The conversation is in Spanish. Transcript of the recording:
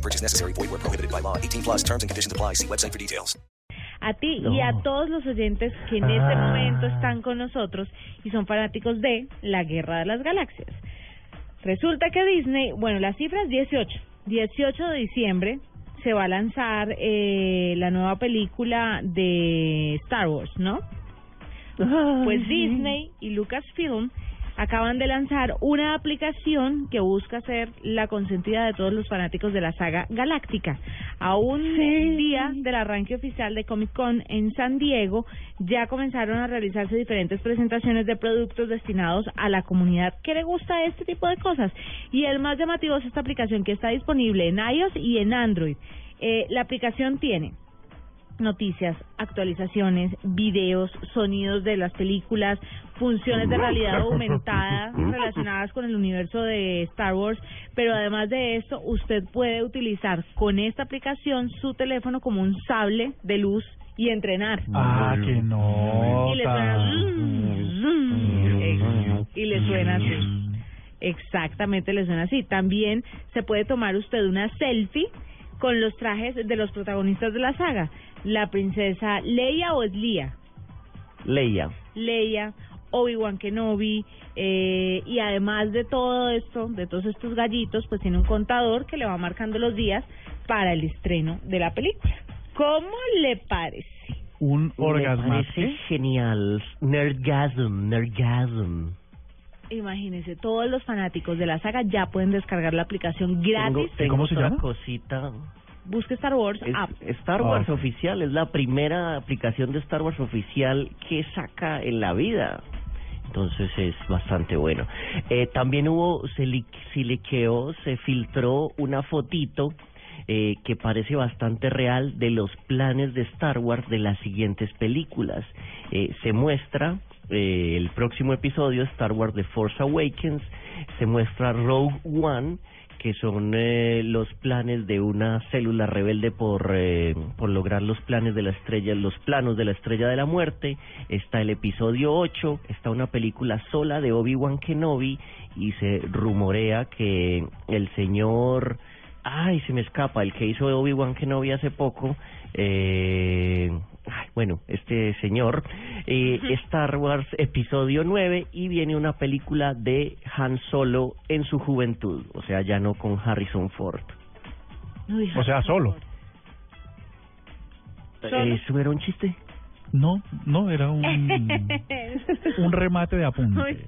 No purchase necessary. Void where prohibited by law. 18 plus terms and conditions apply. See website for details. a ti y a todos los oyentes que en este momento están con nosotros y son fanáticos de la Guerra de las Galaxias. Resulta que Disney, bueno, la cifra es 18. 18 de diciembre se va a lanzar eh, la nueva película de Star Wars, ¿no? Pues Disney y Lucasfilm acaban de lanzar una aplicación que busca ser la consentida de todos los fanáticos de la saga galáctica. A un día del arranque oficial de Comic Con en San Diego, ya comenzaron a realizarse diferentes presentaciones de productos destinados a la comunidad que le gusta este tipo de cosas. Y el más llamativo es esta aplicación que está disponible en iOS y en Android. Eh, la aplicación tiene noticias, actualizaciones, videos, sonidos de las películas, funciones de realidad aumentada relacionadas con el universo de Star Wars, pero además de esto, usted puede utilizar con esta aplicación su teléfono como un sable de luz y entrenar. Ah, que no. Y le suena zum, zum, y le suena así. Exactamente, le suena así. También se puede tomar usted una selfie con los trajes de los protagonistas de la saga. La princesa Leia o es Lía. Leia. Leia, Obi-Wan Kenobi, eh, y además de todo esto, de todos estos gallitos, pues tiene un contador que le va marcando los días para el estreno de la película. ¿Cómo le parece? Un Me orgasmo. parece genial. Nerdgasm, nerdgasm. Imagínense, todos los fanáticos de la saga ya pueden descargar la aplicación gratis. Tengo, tengo ¿Cómo se llama? cosita. Busque Star Wars Es app. Star Wars Ah. oficial, es la primera aplicación de Star Wars oficial que saca en la vida. Entonces es bastante bueno. Eh, también hubo, se, se filtró una fotito eh, que parece bastante real de los planes de Star Wars de las siguientes películas. Eh, se muestra eh, el próximo episodio, Star Wars The Force Awakens, se muestra Rogue One, que son eh, los planes de una célula rebelde por, eh, por lograr los planes de la estrella, los planos de la estrella de la muerte. Está el episodio 8, está una película sola de Obi-Wan Kenobi y se rumorea que el señor, ay, se me escapa, el que hizo Obi-Wan Kenobi hace poco, eh, bueno, este señor, eh, Star Wars episodio 9 y viene una película de Han Solo en su juventud, o sea, ya no con Harrison Ford. Uy, O sea, solo. ¿Solo? ¿Eso era un chiste? No, no, era un, un remate de apunte. Uy.